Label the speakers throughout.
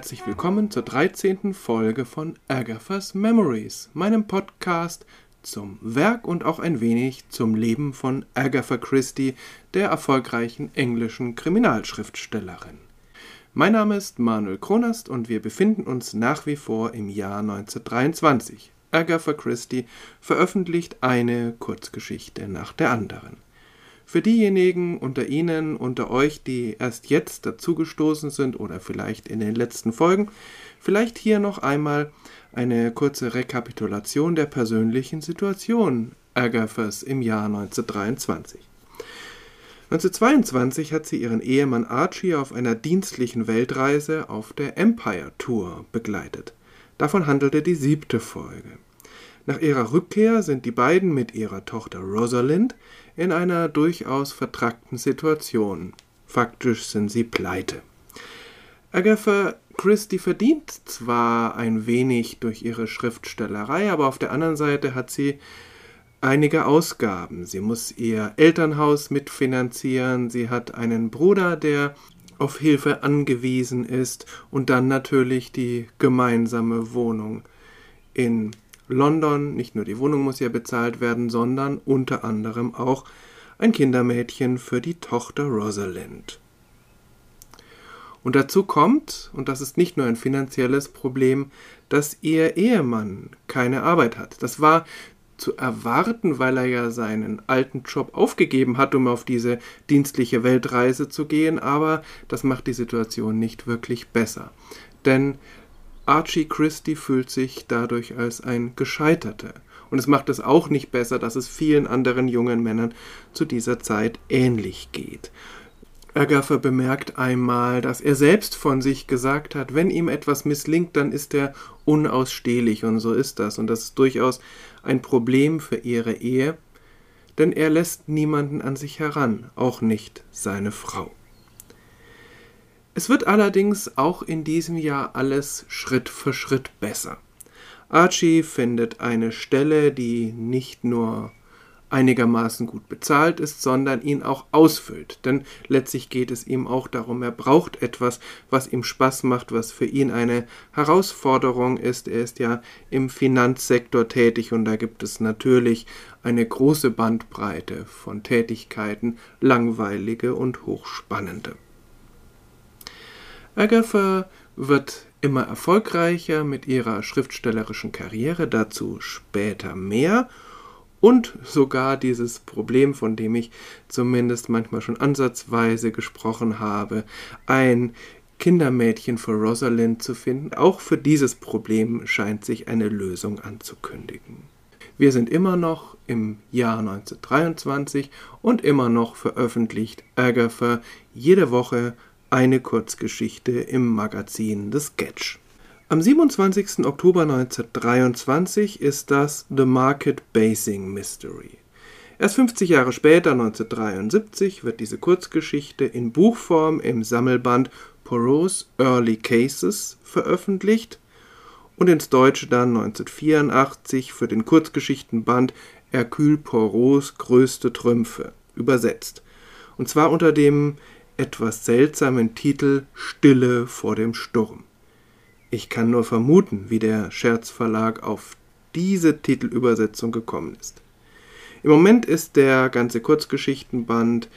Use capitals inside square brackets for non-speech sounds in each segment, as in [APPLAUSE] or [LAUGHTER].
Speaker 1: herzlich willkommen zur 13. Folge von Agatha's Memories, meinem Podcast zum Werk und auch ein wenig zum Leben von Agatha Christie, der erfolgreichen englischen Kriminalschriftstellerin. Mein Name ist Manuel Kronast und wir befinden uns nach wie vor im Jahr 1923. Agatha Christie veröffentlicht eine Kurzgeschichte nach der anderen. Für diejenigen unter Ihnen, unter euch, die erst jetzt dazugestoßen sind oder vielleicht in den letzten Folgen, vielleicht hier noch einmal eine kurze Rekapitulation der persönlichen Situation Agathas im Jahr 1923. 1922 hat sie ihren Ehemann Archie auf einer dienstlichen Weltreise auf der Empire Tour begleitet. Davon handelte die siebte Folge. Nach ihrer Rückkehr sind die beiden mit ihrer Tochter Rosalind in einer durchaus vertrackten Situation. Faktisch sind sie pleite. Agatha Christie verdient zwar ein wenig durch ihre Schriftstellerei, aber auf der anderen Seite hat sie einige Ausgaben. Sie muss ihr Elternhaus mitfinanzieren, sie hat einen Bruder, der auf Hilfe angewiesen ist und dann natürlich die gemeinsame Wohnung in London, nicht nur die Wohnung muss ja bezahlt werden, sondern unter anderem auch ein Kindermädchen für die Tochter Rosalind. Und dazu kommt, und das ist nicht nur ein finanzielles Problem, dass ihr Ehemann keine Arbeit hat. Das war zu erwarten, weil er ja seinen alten Job aufgegeben hat, um auf diese dienstliche Weltreise zu gehen, aber das macht die Situation nicht wirklich besser. Denn Archie Christie fühlt sich dadurch als ein Gescheiterter. Und es macht es auch nicht besser, dass es vielen anderen jungen Männern zu dieser Zeit ähnlich geht. Agatha bemerkt einmal, dass er selbst von sich gesagt hat, wenn ihm etwas misslingt, dann ist er unausstehlich und so ist das. Und das ist durchaus ein Problem für ihre Ehe, denn er lässt niemanden an sich heran, auch nicht seine Frau. Es wird allerdings auch in diesem Jahr alles Schritt für Schritt besser. Archie findet eine Stelle, die nicht nur einigermaßen gut bezahlt ist, sondern ihn auch ausfüllt. Denn letztlich geht es ihm auch darum, er braucht etwas, was ihm Spaß macht, was für ihn eine Herausforderung ist. Er ist ja im Finanzsektor tätig und da gibt es natürlich eine große Bandbreite von Tätigkeiten, langweilige und hochspannende. Agatha wird immer erfolgreicher mit ihrer schriftstellerischen Karriere, dazu später mehr. Und sogar dieses Problem, von dem ich zumindest manchmal schon ansatzweise gesprochen habe, ein Kindermädchen für Rosalind zu finden, auch für dieses Problem scheint sich eine Lösung anzukündigen. Wir sind immer noch im Jahr 1923 und immer noch veröffentlicht Agatha jede Woche eine Kurzgeschichte im Magazin The Sketch. Am 27. Oktober 1923 ist das The Market Basing Mystery. Erst 50 Jahre später, 1973, wird diese Kurzgeschichte in Buchform im Sammelband Poirot's Early Cases veröffentlicht und ins Deutsche dann 1984 für den Kurzgeschichtenband Hercule Poirots größte Trümpfe übersetzt. Und zwar unter dem etwas seltsamen Titel Stille vor dem Sturm. Ich kann nur vermuten, wie der Scherzverlag auf diese Titelübersetzung gekommen ist. Im Moment ist der ganze Kurzgeschichtenband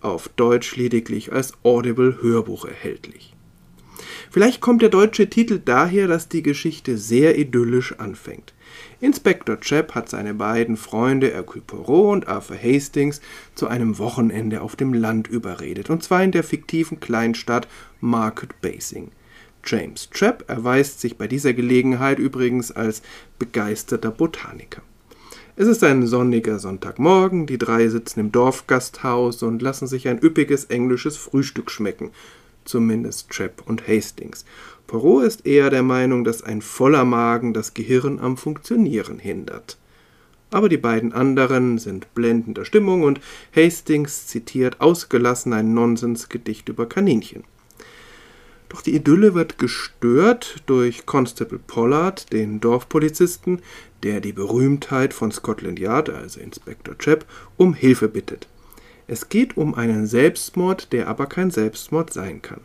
Speaker 1: auf Deutsch lediglich als Audible Hörbuch erhältlich. Vielleicht kommt der deutsche Titel daher, dass die Geschichte sehr idyllisch anfängt. Inspektor Chap hat seine beiden Freunde Hercule Poirot und Arthur Hastings zu einem Wochenende auf dem Land überredet, und zwar in der fiktiven Kleinstadt Market Basing. James Trapp erweist sich bei dieser Gelegenheit übrigens als begeisterter Botaniker. Es ist ein sonniger Sonntagmorgen, die drei sitzen im Dorfgasthaus und lassen sich ein üppiges englisches Frühstück schmecken, zumindest Trapp und Hastings. Poirot ist eher der Meinung, dass ein voller Magen das Gehirn am Funktionieren hindert. Aber die beiden anderen sind blendender Stimmung und Hastings zitiert ausgelassen ein Nonsensgedicht über Kaninchen. Doch die Idylle wird gestört durch Constable Pollard, den Dorfpolizisten, der die Berühmtheit von Scotland Yard, also Inspektor Chap, um Hilfe bittet. Es geht um einen Selbstmord, der aber kein Selbstmord sein kann.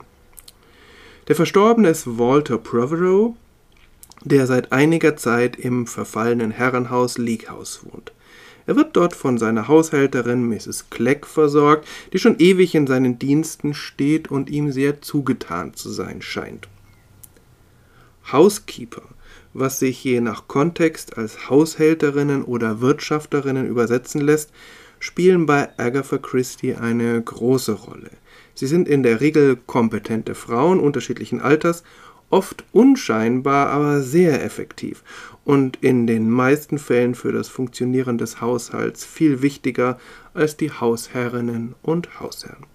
Speaker 1: Der Verstorbene ist Walter Protheroe, der seit einiger Zeit im verfallenen Herrenhaus League House wohnt. Er wird dort von seiner Haushälterin Mrs. Clegg versorgt, die schon ewig in seinen Diensten steht und ihm sehr zugetan zu sein scheint. Housekeeper, was sich je nach Kontext als Haushälterinnen oder Wirtschafterinnen übersetzen lässt, spielen bei Agatha Christie eine große Rolle. Sie sind in der Regel kompetente Frauen unterschiedlichen Alters oft unscheinbar, aber sehr effektiv und in den meisten Fällen für das Funktionieren des Haushalts viel wichtiger als die Hausherrinnen und Hausherren.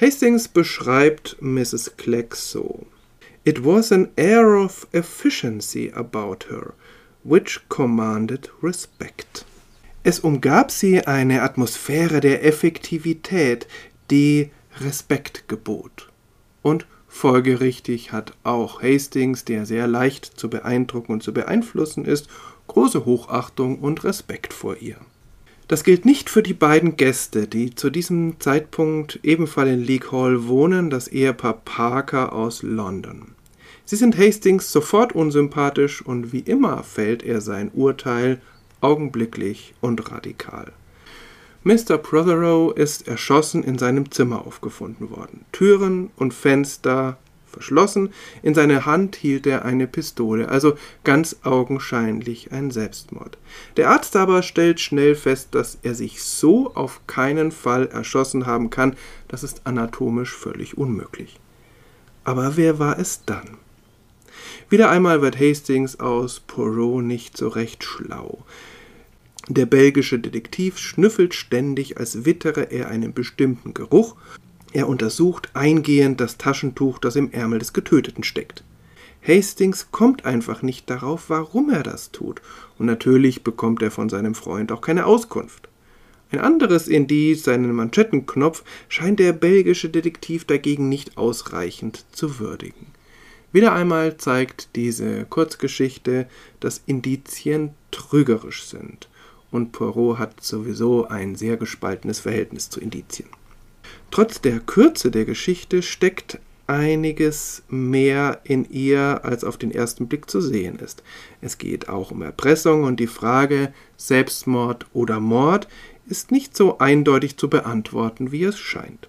Speaker 1: Hastings beschreibt Mrs. Clegg so: It was an air of efficiency about her, which commanded respect. Es umgab sie eine Atmosphäre der Effektivität, die Respekt gebot. Und Folgerichtig hat auch Hastings, der sehr leicht zu beeindrucken und zu beeinflussen ist, große Hochachtung und Respekt vor ihr. Das gilt nicht für die beiden Gäste, die zu diesem Zeitpunkt ebenfalls in League Hall wohnen, das Ehepaar Parker aus London. Sie sind Hastings sofort unsympathisch und wie immer fällt er sein Urteil augenblicklich und radikal. Mr. Protheroe ist erschossen in seinem Zimmer aufgefunden worden. Türen und Fenster verschlossen, in seiner Hand hielt er eine Pistole, also ganz augenscheinlich ein Selbstmord. Der Arzt aber stellt schnell fest, dass er sich so auf keinen Fall erschossen haben kann, das ist anatomisch völlig unmöglich. Aber wer war es dann? Wieder einmal wird Hastings aus Poirot nicht so recht schlau. Der belgische Detektiv schnüffelt ständig, als wittere er einen bestimmten Geruch. Er untersucht eingehend das Taschentuch, das im Ärmel des Getöteten steckt. Hastings kommt einfach nicht darauf, warum er das tut, und natürlich bekommt er von seinem Freund auch keine Auskunft. Ein anderes Indiz, seinen Manschettenknopf, scheint der belgische Detektiv dagegen nicht ausreichend zu würdigen. Wieder einmal zeigt diese Kurzgeschichte, dass Indizien trügerisch sind und Poirot hat sowieso ein sehr gespaltenes Verhältnis zu Indizien. Trotz der Kürze der Geschichte steckt einiges mehr in ihr, als auf den ersten Blick zu sehen ist. Es geht auch um Erpressung und die Frage Selbstmord oder Mord ist nicht so eindeutig zu beantworten, wie es scheint.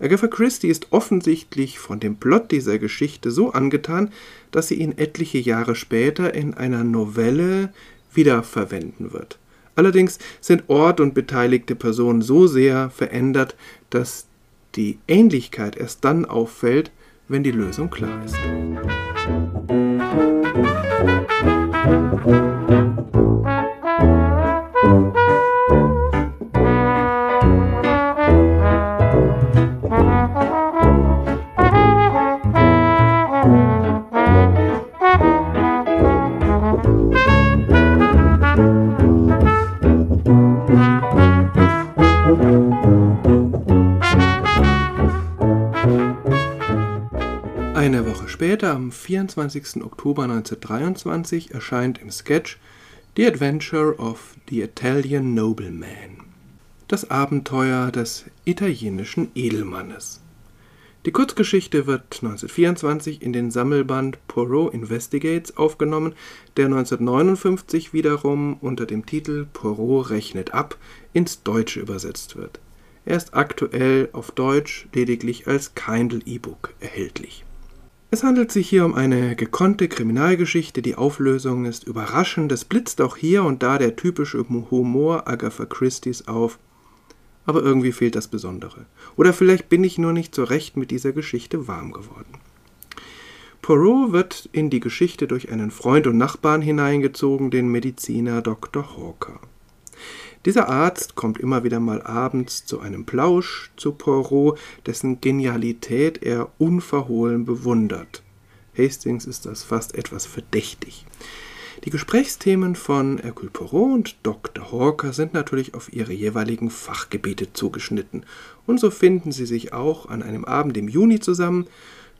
Speaker 1: Agatha Christie ist offensichtlich von dem Plot dieser Geschichte so angetan, dass sie ihn etliche Jahre später in einer Novelle wiederverwenden wird. Allerdings sind Ort und beteiligte Personen so sehr verändert, dass die Ähnlichkeit erst dann auffällt, wenn die Lösung klar ist. Woche später, am 24. Oktober 1923, erscheint im Sketch The Adventure of the Italian Nobleman, das Abenteuer des italienischen Edelmannes. Die Kurzgeschichte wird 1924 in den Sammelband Poirot Investigates aufgenommen, der 1959 wiederum unter dem Titel Poirot rechnet ab ins Deutsche übersetzt wird. Er ist aktuell auf Deutsch lediglich als Kindle E-Book erhältlich. Es handelt sich hier um eine gekonnte Kriminalgeschichte, die Auflösung ist überraschend, es blitzt auch hier und da der typische Humor Agatha Christie's auf, aber irgendwie fehlt das Besondere. Oder vielleicht bin ich nur nicht so recht mit dieser Geschichte warm geworden. Poirot wird in die Geschichte durch einen Freund und Nachbarn hineingezogen, den Mediziner Dr. Hawker. Dieser Arzt kommt immer wieder mal abends zu einem Plausch zu Poirot, dessen Genialität er unverhohlen bewundert. Hastings ist das fast etwas verdächtig. Die Gesprächsthemen von Hercule Poirot und Dr. Hawker sind natürlich auf ihre jeweiligen Fachgebiete zugeschnitten, und so finden sie sich auch an einem Abend im Juni zusammen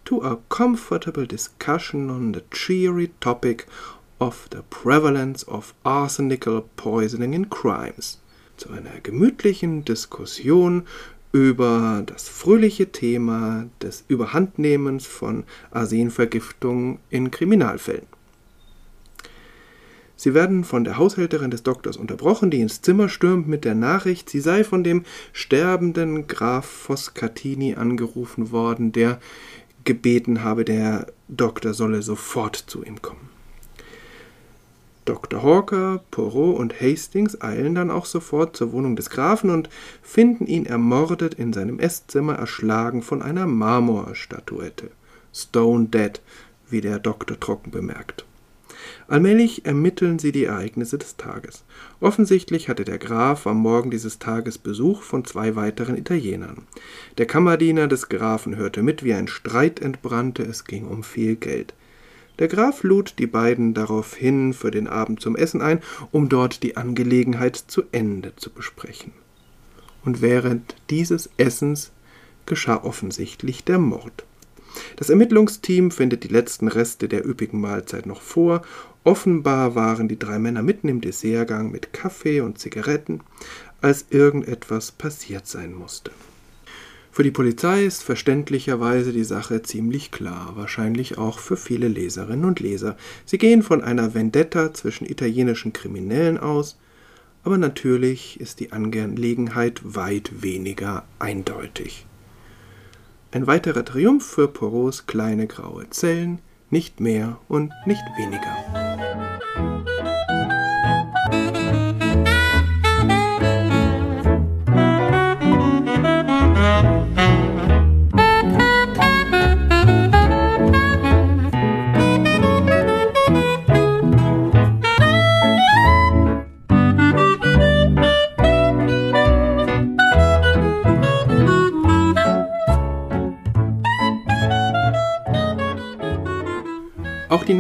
Speaker 1: to a comfortable discussion on the cheery topic of the Prevalence of Arsenical Poisoning in Crimes, zu einer gemütlichen Diskussion über das fröhliche Thema des Überhandnehmens von Arsenvergiftung in Kriminalfällen. Sie werden von der Haushälterin des Doktors unterbrochen, die ins Zimmer stürmt mit der Nachricht, sie sei von dem sterbenden Graf Foscatini angerufen worden, der gebeten habe, der Doktor solle sofort zu ihm kommen. Dr. Hawker, Poirot und Hastings eilen dann auch sofort zur Wohnung des Grafen und finden ihn ermordet in seinem Esszimmer, erschlagen von einer Marmorstatuette. Stone Dead, wie der Doktor trocken bemerkt. Allmählich ermitteln sie die Ereignisse des Tages. Offensichtlich hatte der Graf am Morgen dieses Tages Besuch von zwei weiteren Italienern. Der Kammerdiener des Grafen hörte mit, wie ein Streit entbrannte, es ging um viel Geld. Der Graf lud die beiden daraufhin für den Abend zum Essen ein, um dort die Angelegenheit zu Ende zu besprechen. Und während dieses Essens geschah offensichtlich der Mord. Das Ermittlungsteam findet die letzten Reste der üppigen Mahlzeit noch vor. Offenbar waren die drei Männer mitten im Dessertgang mit Kaffee und Zigaretten, als irgendetwas passiert sein musste. Für die Polizei ist verständlicherweise die Sache ziemlich klar, wahrscheinlich auch für viele Leserinnen und Leser. Sie gehen von einer Vendetta zwischen italienischen Kriminellen aus, aber natürlich ist die Angelegenheit weit weniger eindeutig. Ein weiterer Triumph für Poirots kleine graue Zellen, nicht mehr und nicht weniger.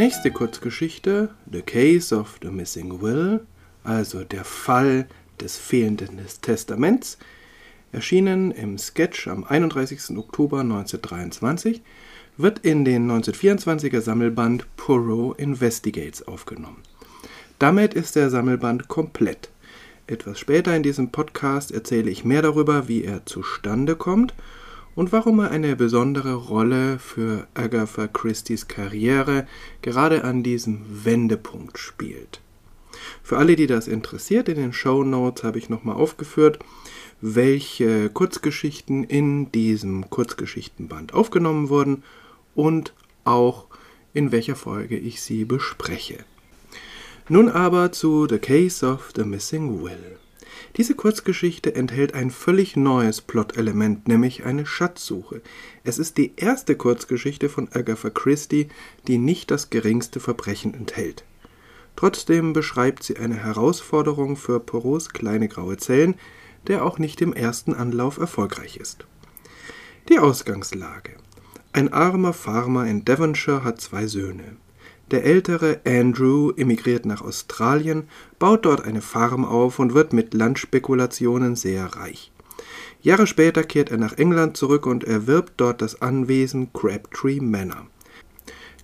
Speaker 1: Nächste Kurzgeschichte, The Case of the Missing Will, also der Fall des fehlenden Testaments, erschienen im Sketch am 31. Oktober 1923, wird in den 1924er Sammelband Poirot Investigates aufgenommen. Damit ist der Sammelband komplett. Etwas später in diesem Podcast erzähle ich mehr darüber, wie er zustande kommt und warum er eine besondere Rolle für Agatha Christie's Karriere gerade an diesem Wendepunkt spielt. Für alle, die das interessiert, in den Show Notes habe ich nochmal aufgeführt, welche Kurzgeschichten in diesem Kurzgeschichtenband aufgenommen wurden und auch in welcher Folge ich sie bespreche. Nun aber zu The Case of the Missing Will. Diese Kurzgeschichte enthält ein völlig neues Plot-Element, nämlich eine Schatzsuche. Es ist die erste Kurzgeschichte von Agatha Christie, die nicht das geringste Verbrechen enthält. Trotzdem beschreibt sie eine Herausforderung für Poros kleine graue Zellen, der auch nicht im ersten Anlauf erfolgreich ist. Die Ausgangslage. Ein armer Farmer in Devonshire hat zwei Söhne. Der ältere Andrew emigriert nach Australien, baut dort eine Farm auf und wird mit Landspekulationen sehr reich. Jahre später kehrt er nach England zurück und erwirbt dort das Anwesen Crabtree Manor.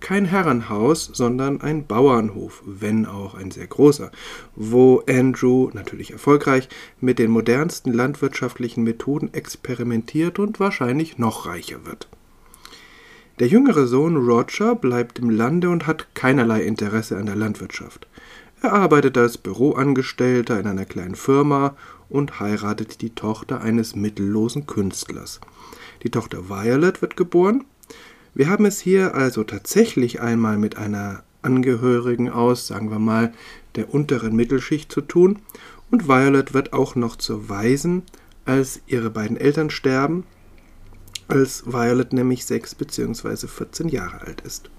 Speaker 1: Kein Herrenhaus, sondern ein Bauernhof, wenn auch ein sehr großer, wo Andrew, natürlich erfolgreich, mit den modernsten landwirtschaftlichen Methoden experimentiert und wahrscheinlich noch reicher wird. Der jüngere Sohn Roger bleibt im Lande und hat keinerlei Interesse an der Landwirtschaft. Er arbeitet als Büroangestellter in einer kleinen Firma und heiratet die Tochter eines mittellosen Künstlers. Die Tochter Violet wird geboren. Wir haben es hier also tatsächlich einmal mit einer Angehörigen aus, sagen wir mal, der unteren Mittelschicht zu tun, und Violet wird auch noch zur Waisen, als ihre beiden Eltern sterben als Violet nämlich 6 bzw. 14 Jahre alt ist.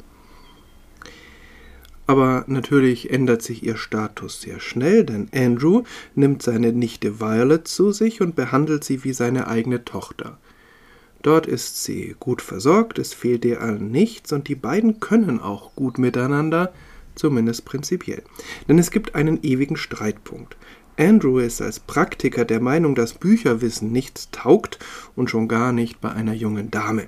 Speaker 1: Aber natürlich ändert sich ihr Status sehr schnell, denn Andrew nimmt seine Nichte Violet zu sich und behandelt sie wie seine eigene Tochter. Dort ist sie gut versorgt, es fehlt ihr an nichts und die beiden können auch gut miteinander, zumindest prinzipiell. Denn es gibt einen ewigen Streitpunkt. Andrew ist als Praktiker der Meinung, dass Bücherwissen nichts taugt und schon gar nicht bei einer jungen Dame.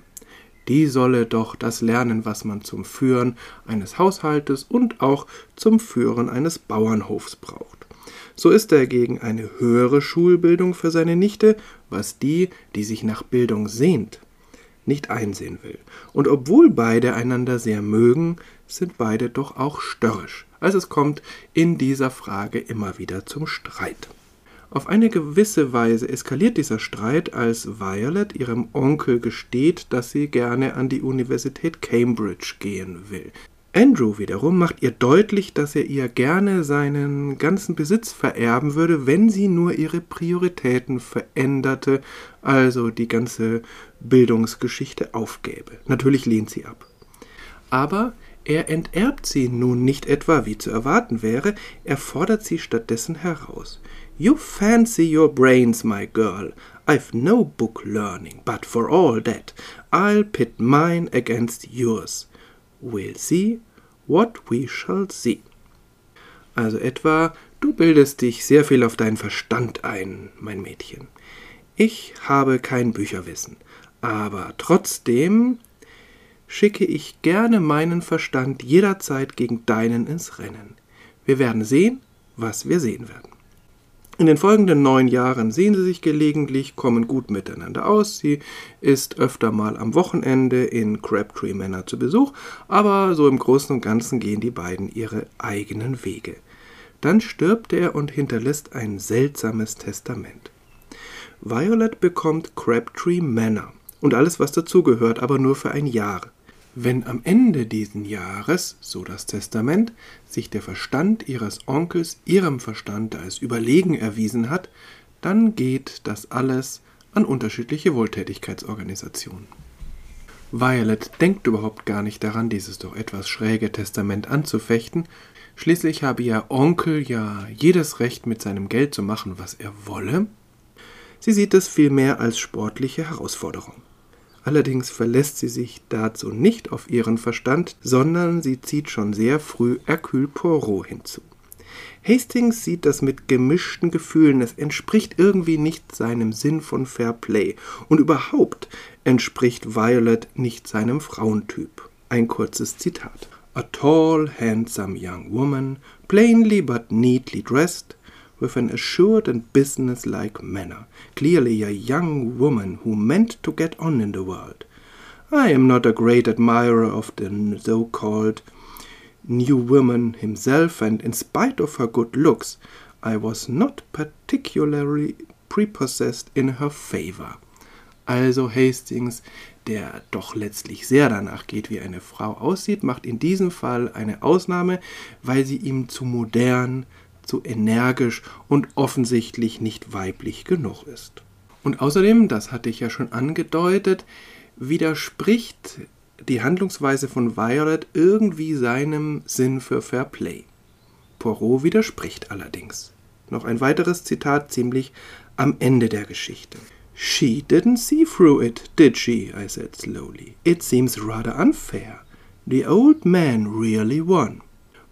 Speaker 1: Die solle doch das lernen, was man zum Führen eines Haushaltes und auch zum Führen eines Bauernhofs braucht. So ist er gegen eine höhere Schulbildung für seine Nichte, was die, die sich nach Bildung sehnt, nicht einsehen will. Und obwohl beide einander sehr mögen, sind beide doch auch störrisch. Also es kommt in dieser Frage immer wieder zum Streit. Auf eine gewisse Weise eskaliert dieser Streit, als Violet ihrem Onkel gesteht, dass sie gerne an die Universität Cambridge gehen will. Andrew wiederum macht ihr deutlich, dass er ihr gerne seinen ganzen Besitz vererben würde, wenn sie nur ihre Prioritäten veränderte, also die ganze Bildungsgeschichte aufgäbe. Natürlich lehnt sie ab. Aber er enterbt sie nun nicht etwa, wie zu erwarten wäre, er fordert sie stattdessen heraus. You fancy your brains, my girl. I've no book learning, but for all that, I'll pit mine against yours. We'll see what we shall see. Also etwa, du bildest dich sehr viel auf deinen Verstand ein, mein Mädchen. Ich habe kein Bücherwissen, aber trotzdem schicke ich gerne meinen Verstand jederzeit gegen deinen ins Rennen. Wir werden sehen, was wir sehen werden. In den folgenden neun Jahren sehen sie sich gelegentlich, kommen gut miteinander aus. Sie ist öfter mal am Wochenende in Crabtree Manor zu Besuch, aber so im Großen und Ganzen gehen die beiden ihre eigenen Wege. Dann stirbt er und hinterlässt ein seltsames Testament. Violet bekommt Crabtree Manor und alles, was dazugehört, aber nur für ein Jahr. Wenn am Ende diesen Jahres, so das Testament, sich der Verstand ihres Onkels ihrem Verstand als überlegen erwiesen hat, dann geht das alles an unterschiedliche Wohltätigkeitsorganisationen. Violet denkt überhaupt gar nicht daran, dieses doch etwas schräge Testament anzufechten. Schließlich habe ihr Onkel ja jedes Recht, mit seinem Geld zu machen, was er wolle. Sie sieht es vielmehr als sportliche Herausforderung. Allerdings verlässt sie sich dazu nicht auf ihren Verstand, sondern sie zieht schon sehr früh Hercule Poirot hinzu. Hastings sieht das mit gemischten Gefühlen, es entspricht irgendwie nicht seinem Sinn von Fair Play und überhaupt entspricht Violet nicht seinem Frauentyp. Ein kurzes Zitat. A tall, handsome young woman, plainly but neatly dressed, with an assured and businesslike manner, clearly a young woman who meant to get on in the world. I am not a great admirer of the so called new woman himself, and in spite of her good looks, I was not particularly prepossessed in her favor. Also Hastings, der doch letztlich sehr danach geht, wie eine Frau aussieht, macht in diesem Fall eine Ausnahme, weil sie ihm zu modern, zu energisch und offensichtlich nicht weiblich genug ist. Und außerdem, das hatte ich ja schon angedeutet, widerspricht die Handlungsweise von Violet irgendwie seinem Sinn für Fair Play. Poirot widerspricht allerdings. Noch ein weiteres Zitat ziemlich am Ende der Geschichte. She didn't see through it, did she? I said slowly. It seems rather unfair. The old man really won.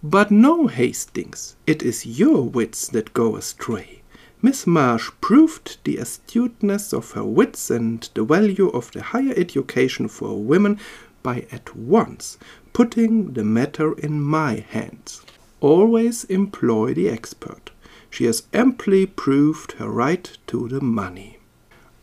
Speaker 1: But no, Hastings, it is your wits that go astray. Miss Marsh proved the astuteness of her wits and the value of the higher education for women by at once putting the matter in my hands. Always employ the expert. She has amply proved her right to the money.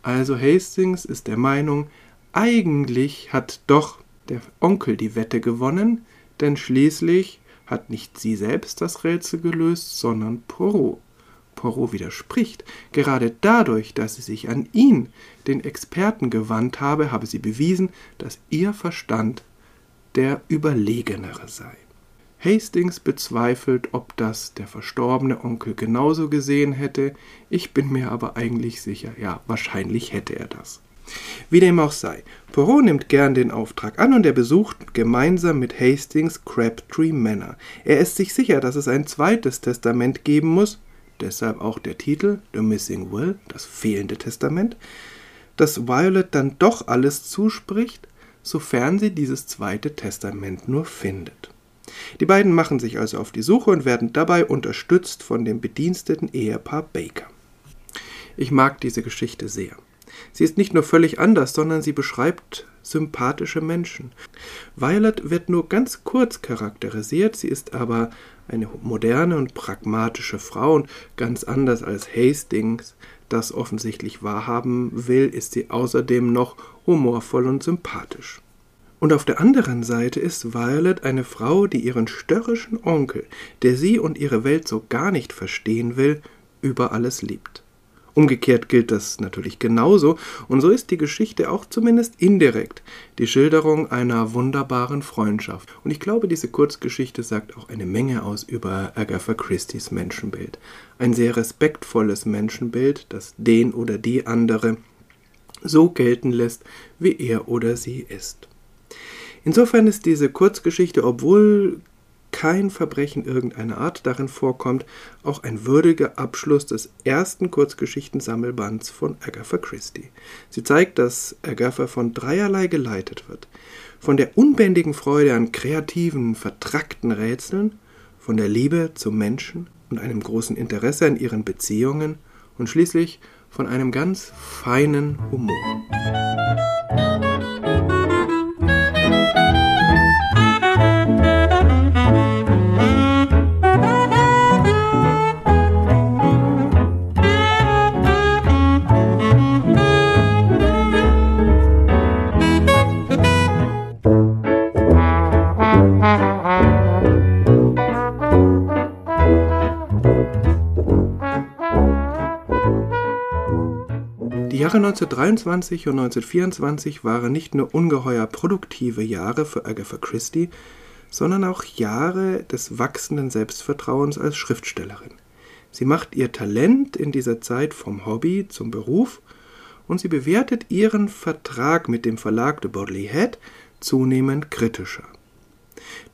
Speaker 1: Also Hastings ist der Meinung, eigentlich hat doch der Onkel die Wette gewonnen, denn schließlich hat nicht sie selbst das Rätsel gelöst, sondern Poirot. Poirot widerspricht. Gerade dadurch, dass sie sich an ihn, den Experten, gewandt habe, habe sie bewiesen, dass ihr Verstand der überlegenere sei. Hastings bezweifelt, ob das der verstorbene Onkel genauso gesehen hätte, ich bin mir aber eigentlich sicher, ja, wahrscheinlich hätte er das. Wie dem auch sei, Poirot nimmt gern den Auftrag an und er besucht gemeinsam mit Hastings Crabtree Manor. Er ist sich sicher, dass es ein zweites Testament geben muss, deshalb auch der Titel The Missing Will, das fehlende Testament, dass Violet dann doch alles zuspricht, sofern sie dieses zweite Testament nur findet. Die beiden machen sich also auf die Suche und werden dabei unterstützt von dem bediensteten Ehepaar Baker. Ich mag diese Geschichte sehr. Sie ist nicht nur völlig anders, sondern sie beschreibt sympathische Menschen. Violet wird nur ganz kurz charakterisiert, sie ist aber eine moderne und pragmatische Frau und ganz anders als Hastings das offensichtlich wahrhaben will, ist sie außerdem noch humorvoll und sympathisch. Und auf der anderen Seite ist Violet eine Frau, die ihren störrischen Onkel, der sie und ihre Welt so gar nicht verstehen will, über alles liebt. Umgekehrt gilt das natürlich genauso, und so ist die Geschichte auch zumindest indirekt die Schilderung einer wunderbaren Freundschaft. Und ich glaube, diese Kurzgeschichte sagt auch eine Menge aus über Agatha Christie's Menschenbild. Ein sehr respektvolles Menschenbild, das den oder die andere so gelten lässt, wie er oder sie ist. Insofern ist diese Kurzgeschichte, obwohl kein Verbrechen irgendeiner Art darin vorkommt, auch ein würdiger Abschluss des ersten Kurzgeschichtensammelbands von Agatha Christie. Sie zeigt, dass Agatha von dreierlei geleitet wird. Von der unbändigen Freude an kreativen, vertrackten Rätseln, von der Liebe zum Menschen und einem großen Interesse an ihren Beziehungen und schließlich von einem ganz feinen Humor. Jahre 1923 und 1924 waren nicht nur ungeheuer produktive Jahre für Agatha Christie, sondern auch Jahre des wachsenden Selbstvertrauens als Schriftstellerin. Sie macht ihr Talent in dieser Zeit vom Hobby zum Beruf und sie bewertet ihren Vertrag mit dem Verlag de Bodley Head zunehmend kritischer.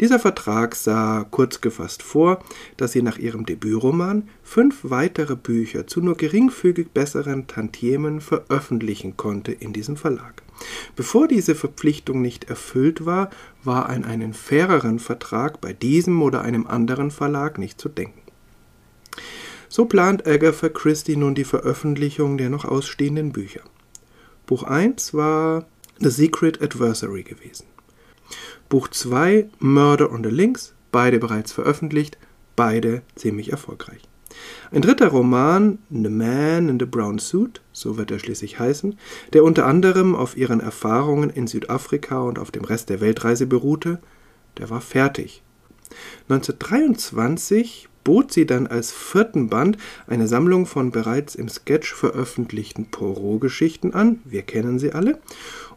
Speaker 1: Dieser Vertrag sah kurz gefasst vor, dass sie nach ihrem Debütroman fünf weitere Bücher zu nur geringfügig besseren Tantiemen veröffentlichen konnte in diesem Verlag. Bevor diese Verpflichtung nicht erfüllt war, war an einen faireren Vertrag bei diesem oder einem anderen Verlag nicht zu denken. So plant Agatha Christie nun die Veröffentlichung der noch ausstehenden Bücher. Buch 1 war The Secret Adversary gewesen. Buch 2 Murder on the Links, beide bereits veröffentlicht, beide ziemlich erfolgreich. Ein dritter Roman, The Man in the Brown Suit, so wird er schließlich heißen, der unter anderem auf ihren Erfahrungen in Südafrika und auf dem Rest der Weltreise beruhte, der war fertig. 1923 bot sie dann als vierten Band eine Sammlung von bereits im Sketch veröffentlichten Poirot-Geschichten an, wir kennen sie alle,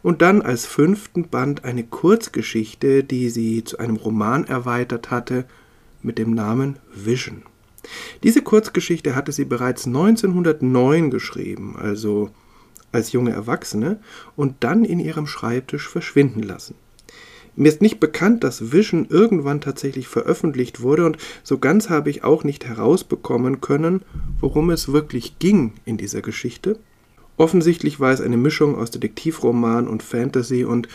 Speaker 1: und dann als fünften Band eine Kurzgeschichte, die sie zu einem Roman erweitert hatte, mit dem Namen Vision. Diese Kurzgeschichte hatte sie bereits 1909 geschrieben, also als junge Erwachsene, und dann in ihrem Schreibtisch verschwinden lassen. Mir ist nicht bekannt, dass Vision irgendwann tatsächlich veröffentlicht wurde und so ganz habe ich auch nicht herausbekommen können, worum es wirklich ging in dieser Geschichte. Offensichtlich war es eine Mischung aus Detektivroman und Fantasy und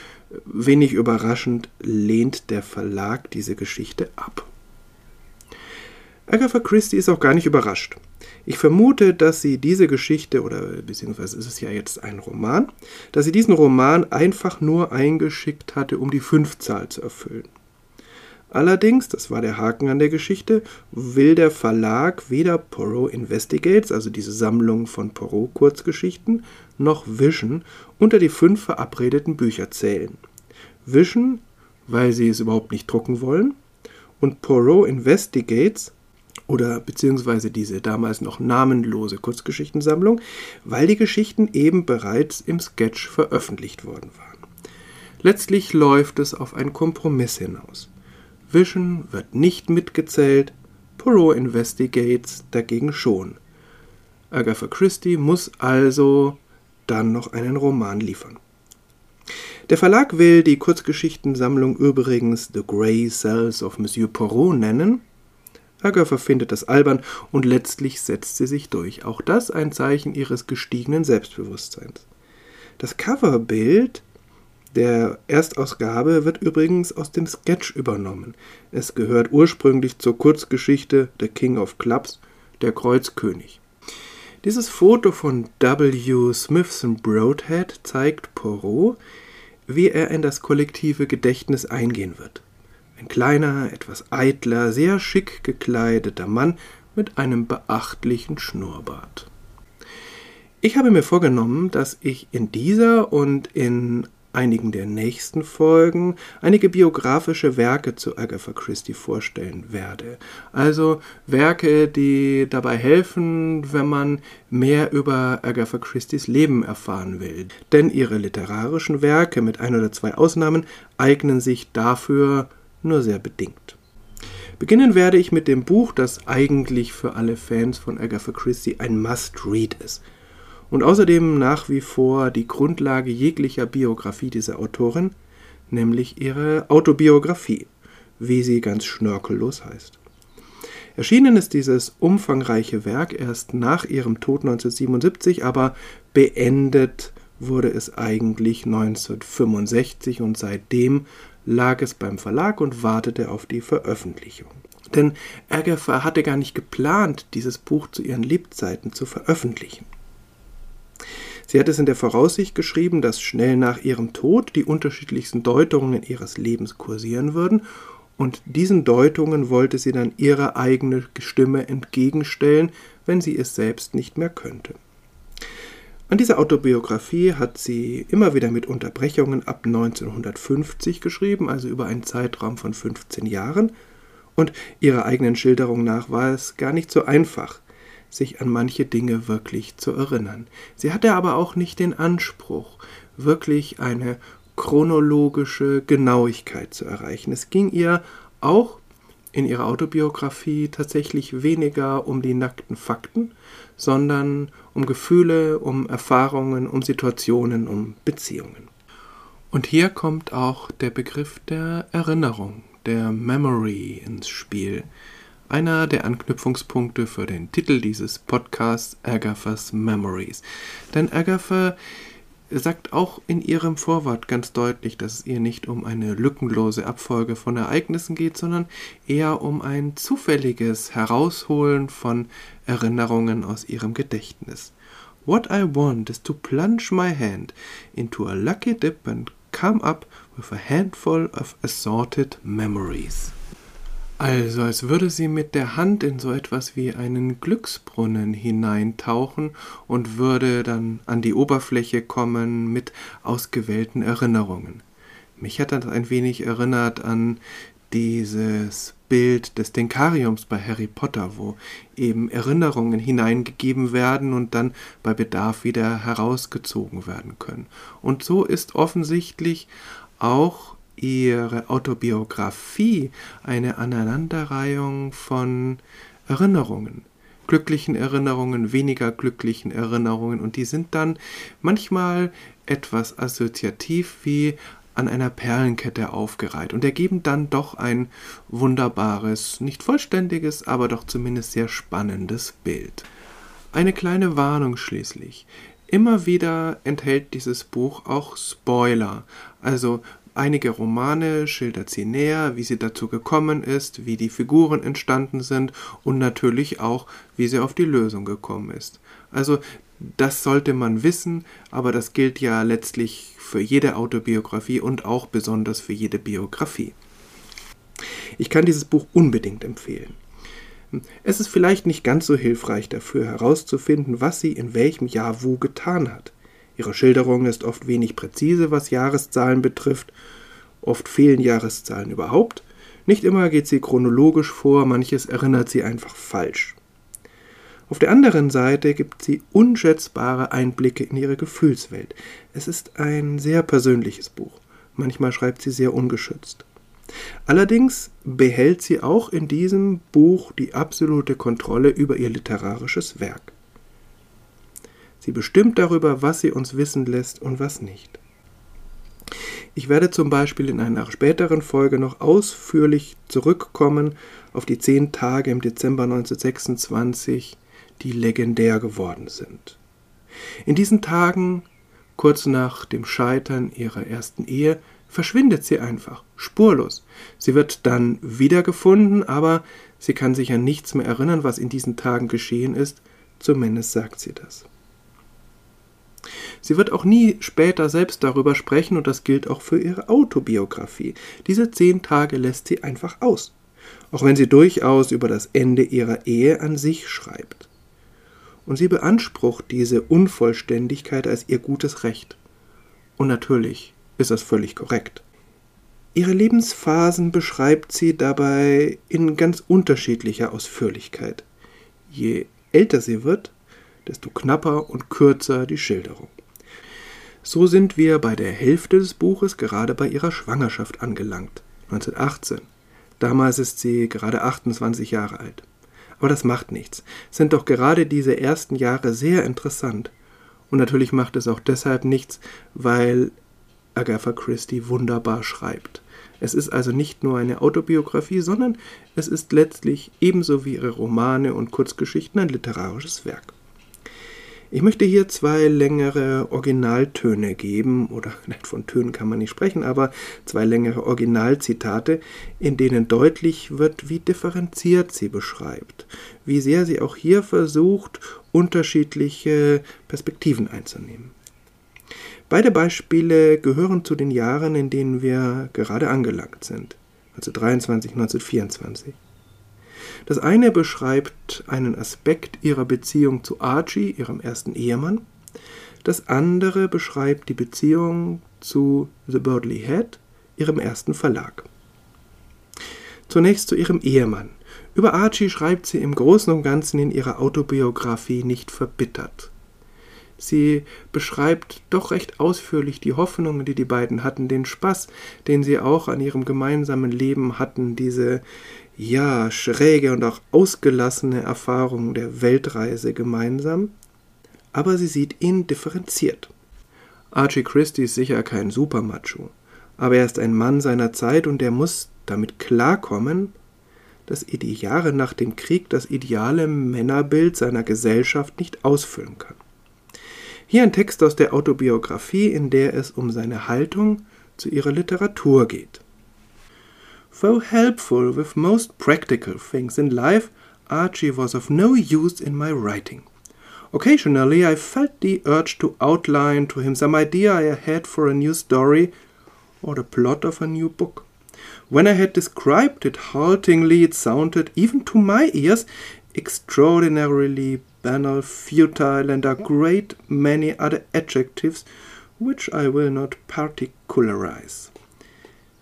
Speaker 1: wenig überraschend lehnt der Verlag diese Geschichte ab. Agatha Christie ist auch gar nicht überrascht. Ich vermute, dass sie diese Geschichte, oder beziehungsweise ist es ja jetzt ein Roman, dass sie diesen Roman einfach nur eingeschickt hatte, um die Fünfzahl zu erfüllen. Allerdings, das war der Haken an der Geschichte, will der Verlag weder Poirot Investigates, also diese Sammlung von Poirot-Kurzgeschichten, noch Vision unter die fünf verabredeten Bücher zählen. Vision, weil sie es überhaupt nicht drucken wollen, und Poirot Investigates, oder beziehungsweise diese damals noch namenlose Kurzgeschichtensammlung, weil die Geschichten eben bereits im Sketch veröffentlicht worden waren. Letztlich läuft es auf einen Kompromiss hinaus. Vision wird nicht mitgezählt, Poirot Investigates dagegen schon. Agatha Christie muss also dann noch einen Roman liefern. Der Verlag will die Kurzgeschichtensammlung übrigens The Grey Cells of Monsieur Poirot nennen, Agatha findet das albern und letztlich setzt sie sich durch. Auch das ein Zeichen ihres gestiegenen Selbstbewusstseins. Das Coverbild der Erstausgabe wird übrigens aus dem Sketch übernommen. Es gehört ursprünglich zur Kurzgeschichte The King of Clubs, der Kreuzkönig. Dieses Foto von W. Smithson Broadhead zeigt Poirot, wie er in das kollektive Gedächtnis eingehen wird. Ein kleiner, etwas eitler, sehr schick gekleideter Mann mit einem beachtlichen Schnurrbart. Ich habe mir vorgenommen, dass ich in dieser und in einigen der nächsten Folgen einige biografische Werke zu Agatha Christie vorstellen werde. Also Werke, die dabei helfen, wenn man mehr über Agatha Christie's Leben erfahren will. Denn ihre literarischen Werke, mit ein oder zwei Ausnahmen, eignen sich dafür nur sehr bedingt. Beginnen werde ich mit dem Buch, das eigentlich für alle Fans von Agatha Christie ein Must-Read ist – und außerdem nach wie vor die Grundlage jeglicher Biografie dieser Autorin, nämlich ihre Autobiografie, wie sie ganz schnörkellos heißt. Erschienen ist dieses umfangreiche Werk erst nach ihrem Tod 1977, aber beendet wurde es eigentlich 1965 und seitdem lag es beim Verlag und wartete auf die Veröffentlichung. Denn Agatha hatte gar nicht geplant, dieses Buch zu ihren Lebzeiten zu veröffentlichen. Sie hat es in der Voraussicht geschrieben, dass schnell nach ihrem Tod die unterschiedlichsten Deutungen ihres Lebens kursieren würden, und diesen Deutungen wollte sie dann ihre eigene Stimme entgegenstellen, wenn sie es selbst nicht mehr könnte. An dieser Autobiografie hat sie immer wieder mit Unterbrechungen ab 1950 geschrieben, also über einen Zeitraum von 15 Jahren, und ihrer eigenen Schilderung nach war es gar nicht so einfach, sich an manche Dinge wirklich zu erinnern. Sie hatte aber auch nicht den Anspruch, wirklich eine chronologische Genauigkeit zu erreichen. Es ging ihr auch in ihrer Autobiografie tatsächlich weniger um die nackten Fakten, sondern um Gefühle, um Erfahrungen, um Situationen, um Beziehungen. Und hier kommt auch der Begriff der Erinnerung, der Memory ins Spiel einer der Anknüpfungspunkte für den Titel dieses Podcasts Agatha's Memories. Denn Agatha sagt auch in ihrem Vorwort ganz deutlich, dass es ihr nicht um eine lückenlose Abfolge von Ereignissen geht, sondern eher um ein zufälliges Herausholen von Erinnerungen aus ihrem Gedächtnis. What I want is to plunge my hand into a lucky dip and come up with a handful of assorted memories. Also, als würde sie mit der Hand in so etwas wie einen Glücksbrunnen hineintauchen und würde dann an die Oberfläche kommen mit ausgewählten Erinnerungen. Mich hat das ein wenig erinnert an dieses Bild des Denkariums bei Harry Potter, wo eben Erinnerungen hineingegeben werden und dann bei Bedarf wieder herausgezogen werden können. Und so ist offensichtlich auch ihre Autobiografie eine Aneinanderreihung von Erinnerungen, glücklichen Erinnerungen, weniger glücklichen Erinnerungen und die sind dann manchmal etwas assoziativ wie an einer Perlenkette aufgereiht und ergeben dann doch ein wunderbares, nicht vollständiges, aber doch zumindest sehr spannendes Bild. Eine kleine Warnung schließlich. Immer wieder enthält dieses Buch auch Spoiler, also Einige Romane schildert sie näher, wie sie dazu gekommen ist, wie die Figuren entstanden sind und natürlich auch, wie sie auf die Lösung gekommen ist. Also das sollte man wissen, aber das gilt ja letztlich für jede Autobiografie und auch besonders für jede Biografie. Ich kann dieses Buch unbedingt empfehlen. Es ist vielleicht nicht ganz so hilfreich dafür herauszufinden, was sie in welchem Jahr wo getan hat. Ihre Schilderung ist oft wenig präzise, was Jahreszahlen betrifft. Oft fehlen Jahreszahlen überhaupt. Nicht immer geht sie chronologisch vor, manches erinnert sie einfach falsch. Auf der anderen Seite gibt sie unschätzbare Einblicke in ihre Gefühlswelt. Es ist ein sehr persönliches Buch. Manchmal schreibt sie sehr ungeschützt. Allerdings behält sie auch in diesem Buch die absolute Kontrolle über ihr literarisches Werk. Sie bestimmt darüber, was sie uns wissen lässt und was nicht. Ich werde zum Beispiel in einer späteren Folge noch ausführlich zurückkommen auf die zehn Tage im Dezember 1926, die legendär geworden sind. In diesen Tagen, kurz nach dem Scheitern ihrer ersten Ehe, verschwindet sie einfach, spurlos. Sie wird dann wiedergefunden, aber sie kann sich an nichts mehr erinnern, was in diesen Tagen geschehen ist, zumindest sagt sie das. Sie wird auch nie später selbst darüber sprechen und das gilt auch für ihre Autobiografie. Diese zehn Tage lässt sie einfach aus, auch wenn sie durchaus über das Ende ihrer Ehe an sich schreibt. Und sie beansprucht diese Unvollständigkeit als ihr gutes Recht. Und natürlich ist das völlig korrekt. Ihre Lebensphasen beschreibt sie dabei in ganz unterschiedlicher Ausführlichkeit. Je älter sie wird, desto knapper und kürzer die Schilderung. So sind wir bei der Hälfte des Buches gerade bei ihrer Schwangerschaft angelangt, 1918. Damals ist sie gerade 28 Jahre alt. Aber das macht nichts. Sind doch gerade diese ersten Jahre sehr interessant. Und natürlich macht es auch deshalb nichts, weil Agatha Christie wunderbar schreibt. Es ist also nicht nur eine Autobiografie, sondern es ist letztlich ebenso wie ihre Romane und Kurzgeschichten ein literarisches Werk. Ich möchte hier zwei längere Originaltöne geben, oder [LAUGHS] von Tönen kann man nicht sprechen, aber zwei längere Originalzitate, in denen deutlich wird, wie differenziert sie beschreibt, wie sehr sie auch hier versucht, unterschiedliche Perspektiven einzunehmen. Beide Beispiele gehören zu den Jahren, in denen wir gerade angelangt sind, 1923, 1924. Das eine beschreibt einen Aspekt ihrer Beziehung zu Archie, ihrem ersten Ehemann. Das andere beschreibt die Beziehung zu The Birdley Head, ihrem ersten Verlag. Zunächst zu ihrem Ehemann. Über Archie schreibt sie im Großen und Ganzen in ihrer Autobiografie nicht verbittert. Sie beschreibt doch recht ausführlich die Hoffnungen, die die beiden hatten, den Spaß, den sie auch an ihrem gemeinsamen Leben hatten, diese ja, schräge und auch ausgelassene Erfahrung der Weltreise gemeinsam, aber sie sieht ihn differenziert. Archie Christie ist sicher kein Supermacho, aber er ist ein Mann seiner Zeit und er muss damit klarkommen, dass er die Jahre nach dem Krieg das ideale Männerbild seiner Gesellschaft nicht ausfüllen kann. Hier ein Text aus der Autobiografie, in der es um seine Haltung zu ihrer Literatur geht. Though helpful with most practical things in life, Archie was of no use in my writing. Occasionally I felt the urge to outline to him some idea I had for a new story or the plot of a new book. When I had described it haltingly, it sounded, even to my ears, extraordinarily banal, futile, and a great many other adjectives which I will not particularize.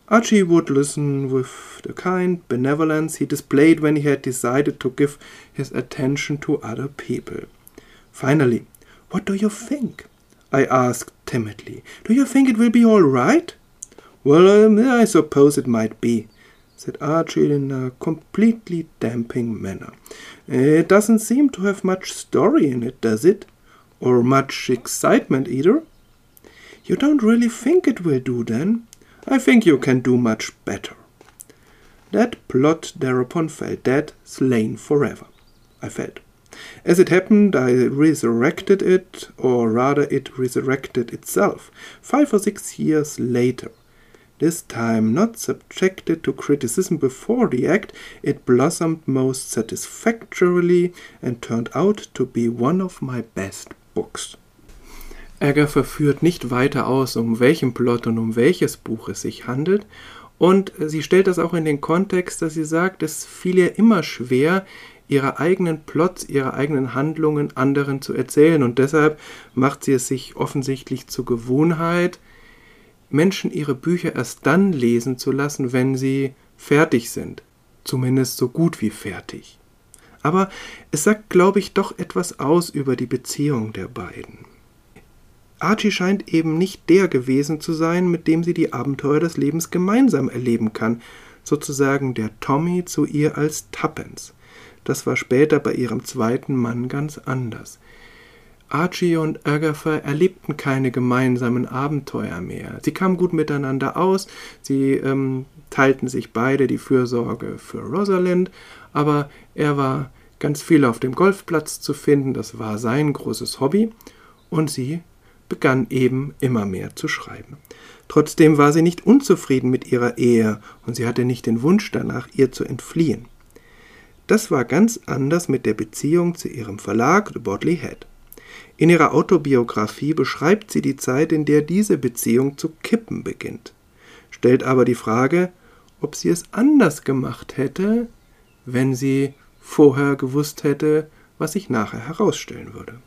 Speaker 1: Archie would listen with the kind benevolence he displayed when he had decided to give his attention to other people. Finally, what do you think? I asked timidly. Do you think it will be all right? Well, um, I suppose it might be, said Archie in a completely damping manner. It doesn't seem to have much story in it, does it? Or much excitement either? You don't really think it will do, then? I think you can do much better. That plot thereupon fell dead, slain forever, I felt. As it happened, I resurrected it, or rather, it resurrected itself, five or six years later. This time, not subjected to criticism before the act, it blossomed most satisfactorily and turned out to be one of my best books. Agatha führt nicht weiter aus, um welchen Plot und um welches Buch es sich handelt. Und sie stellt das auch in den Kontext, dass sie sagt, es fiel ihr immer schwer, ihre eigenen Plots, ihre eigenen Handlungen anderen zu erzählen. Und deshalb macht sie es sich offensichtlich zur Gewohnheit, Menschen ihre Bücher erst dann lesen zu lassen, wenn sie fertig sind. Zumindest so gut wie fertig. Aber es sagt, glaube ich, doch etwas aus über die Beziehung der beiden. Archie scheint eben nicht der gewesen zu sein, mit dem sie die Abenteuer des Lebens gemeinsam erleben kann, sozusagen der Tommy zu ihr als Tuppence. Das war später bei ihrem zweiten Mann ganz anders. Archie und Agatha erlebten keine gemeinsamen Abenteuer mehr. Sie kamen gut miteinander aus, sie ähm, teilten sich beide die Fürsorge für Rosalind, aber er war ganz viel auf dem Golfplatz zu finden, das war sein großes Hobby, und sie begann eben immer mehr zu schreiben. Trotzdem war sie nicht unzufrieden mit ihrer Ehe und sie hatte nicht den Wunsch danach, ihr zu entfliehen. Das war ganz anders mit der Beziehung zu ihrem Verlag The Bodley Head. In ihrer Autobiografie beschreibt sie die Zeit, in der diese Beziehung zu kippen beginnt, stellt aber die Frage, ob sie es anders gemacht hätte, wenn sie vorher gewusst hätte, was sich nachher herausstellen würde.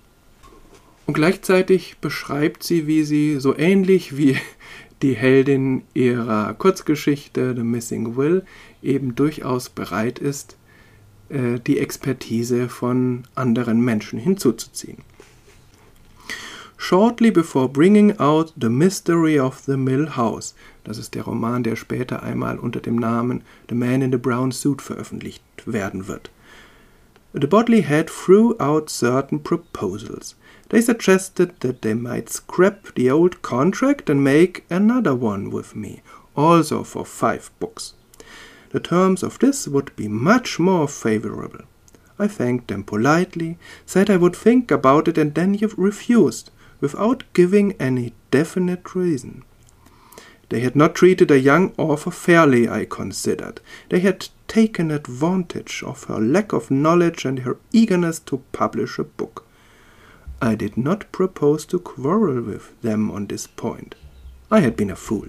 Speaker 1: Und gleichzeitig beschreibt sie, wie sie so ähnlich wie [LAUGHS] die Heldin ihrer Kurzgeschichte The Missing Will eben durchaus bereit ist, äh, die Expertise von anderen Menschen hinzuzuziehen. Shortly before bringing out The Mystery of the Mill House, das ist der Roman, der später einmal unter dem Namen The Man in the Brown Suit veröffentlicht werden wird. The Bodley Head threw out certain proposals. They suggested that they might scrap the old contract and make another one with me, also for five books. The terms of this would be much more favorable. I thanked them politely, said I would think about it, and then refused, without giving any definite reason. They had not treated a young author fairly, I considered. They had taken advantage of her lack of knowledge and her eagerness to publish a book. I did not propose to quarrel with them on this point. I had been a fool.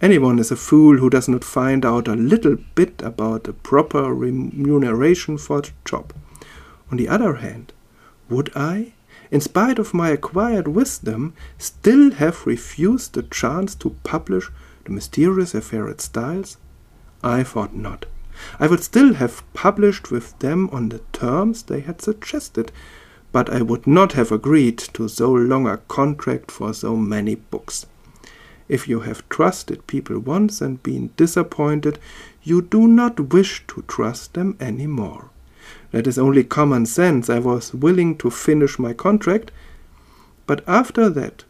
Speaker 1: Anyone is a fool who does not find out a little bit about the proper remuneration for the job. On the other hand, would I, in spite of my acquired wisdom, still have refused the chance to publish the mysterious affair at Styles? I thought not. I would still have published with them on the terms they had suggested, but I would not have agreed to so long a contract for so many books. If you have trusted people once and been disappointed, you do not wish to trust them any more. That is only common sense. I was willing to finish my contract, but after that,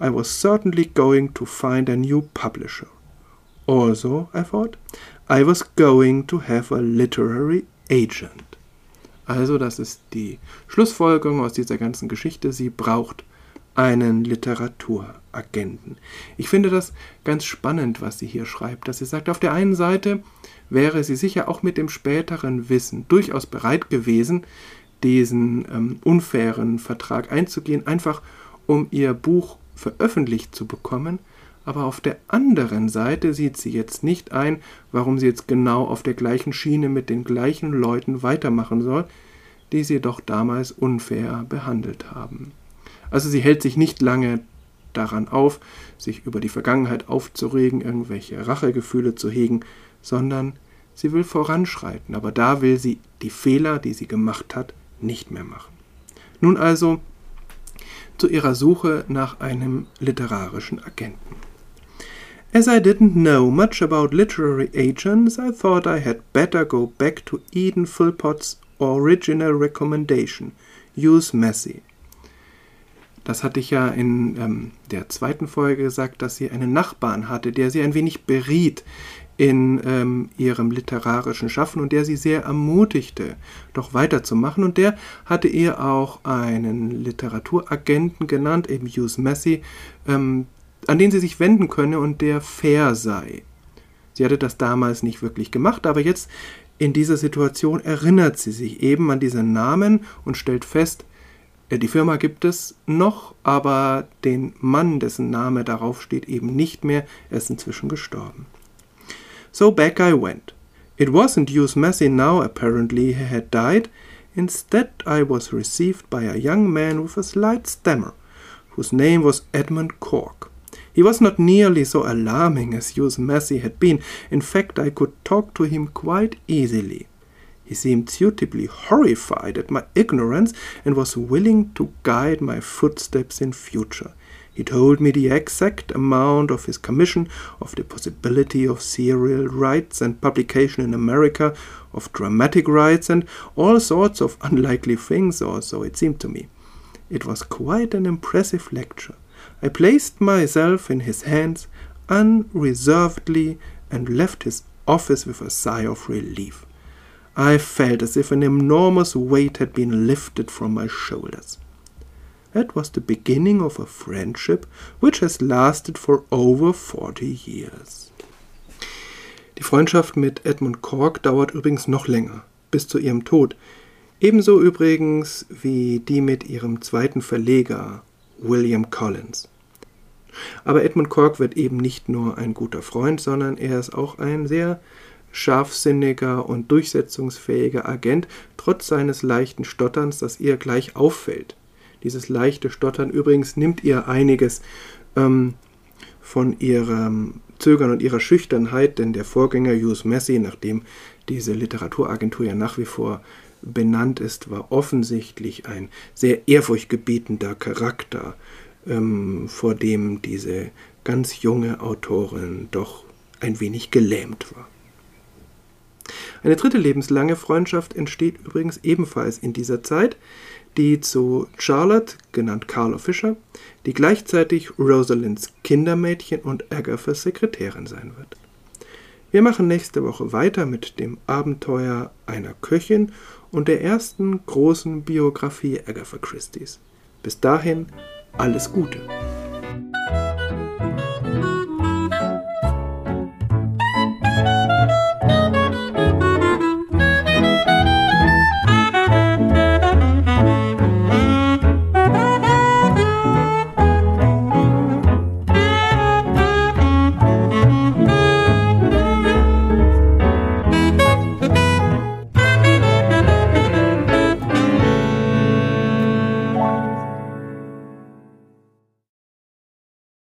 Speaker 1: I was certainly going to find a new publisher. Also, I thought, I was going to have a literary agent. Also, das ist die Schlussfolgerung aus dieser ganzen Geschichte. Sie braucht einen Literaturagenten. Ich finde das ganz spannend, was sie hier schreibt, dass sie sagt, auf der einen Seite wäre sie sicher auch mit dem späteren Wissen durchaus bereit gewesen, diesen ähm, unfairen Vertrag einzugehen, einfach um ihr Buch veröffentlicht zu bekommen, aber auf der anderen Seite sieht sie jetzt nicht ein, warum sie jetzt genau auf der gleichen Schiene mit den gleichen Leuten weitermachen soll, die sie doch damals unfair behandelt haben. Also sie hält sich nicht lange daran auf, sich über die Vergangenheit aufzuregen, irgendwelche Rachegefühle zu hegen, sondern sie will voranschreiten, aber da will sie die Fehler, die sie gemacht hat, nicht mehr machen. Nun also zu ihrer Suche nach einem literarischen Agenten. As I didn't know much about literary agents, I thought I had better go back to Eden Philpott's original recommendation use Messi. Das hatte ich ja in ähm, der zweiten Folge gesagt, dass sie einen Nachbarn hatte, der sie ein wenig beriet in ähm, ihrem literarischen Schaffen und der sie sehr ermutigte, doch weiterzumachen. Und der hatte ihr auch einen Literaturagenten genannt, eben Hughes Messi, ähm, an den sie sich wenden könne und der fair sei. Sie hatte das damals nicht wirklich gemacht, aber jetzt in dieser Situation erinnert sie sich eben an diesen Namen und stellt fest, äh, die Firma gibt es noch, aber den Mann, dessen Name darauf steht, eben nicht mehr. Er ist inzwischen gestorben. So back I went. It wasn't Hughes Massey now, apparently he had died. Instead, I was received by a young man with a slight stammer, whose name was Edmund Cork. He was not nearly so alarming as Hughes Massey had been. In fact, I could talk to him quite easily. He seemed suitably horrified at my ignorance and was willing to guide my footsteps in future. He told me the exact amount of his commission, of the possibility of serial rights and publication in America, of dramatic rights, and all sorts of unlikely things, or so it seemed to me. It was quite an impressive lecture. I placed myself in his hands unreservedly and left his office with a sigh of relief. I felt as if an enormous weight had been lifted from my shoulders. That was the beginning of a friendship which has lasted for over 40 years. Die Freundschaft mit Edmund Cork dauert übrigens noch länger, bis zu ihrem Tod. Ebenso übrigens wie die mit ihrem zweiten Verleger William Collins. Aber Edmund Cork wird eben nicht nur ein guter Freund, sondern er ist auch ein sehr scharfsinniger und durchsetzungsfähiger Agent, trotz seines leichten Stotterns, das ihr gleich auffällt. Dieses leichte Stottern übrigens nimmt ihr einiges ähm, von ihrem Zögern und ihrer Schüchternheit, denn der Vorgänger Hughes Massey, nachdem diese Literaturagentur ja nach wie vor benannt ist, war offensichtlich ein sehr ehrfurchtgebietender Charakter, ähm, vor dem diese ganz junge Autorin doch ein wenig gelähmt war. Eine dritte lebenslange Freundschaft entsteht übrigens ebenfalls in dieser Zeit, die zu Charlotte, genannt Carlo Fischer, die gleichzeitig Rosalinds Kindermädchen und Agathas Sekretärin sein wird. Wir machen nächste Woche weiter mit dem Abenteuer einer Köchin und der ersten großen Biografie Agatha Christie's. Bis dahin alles Gute!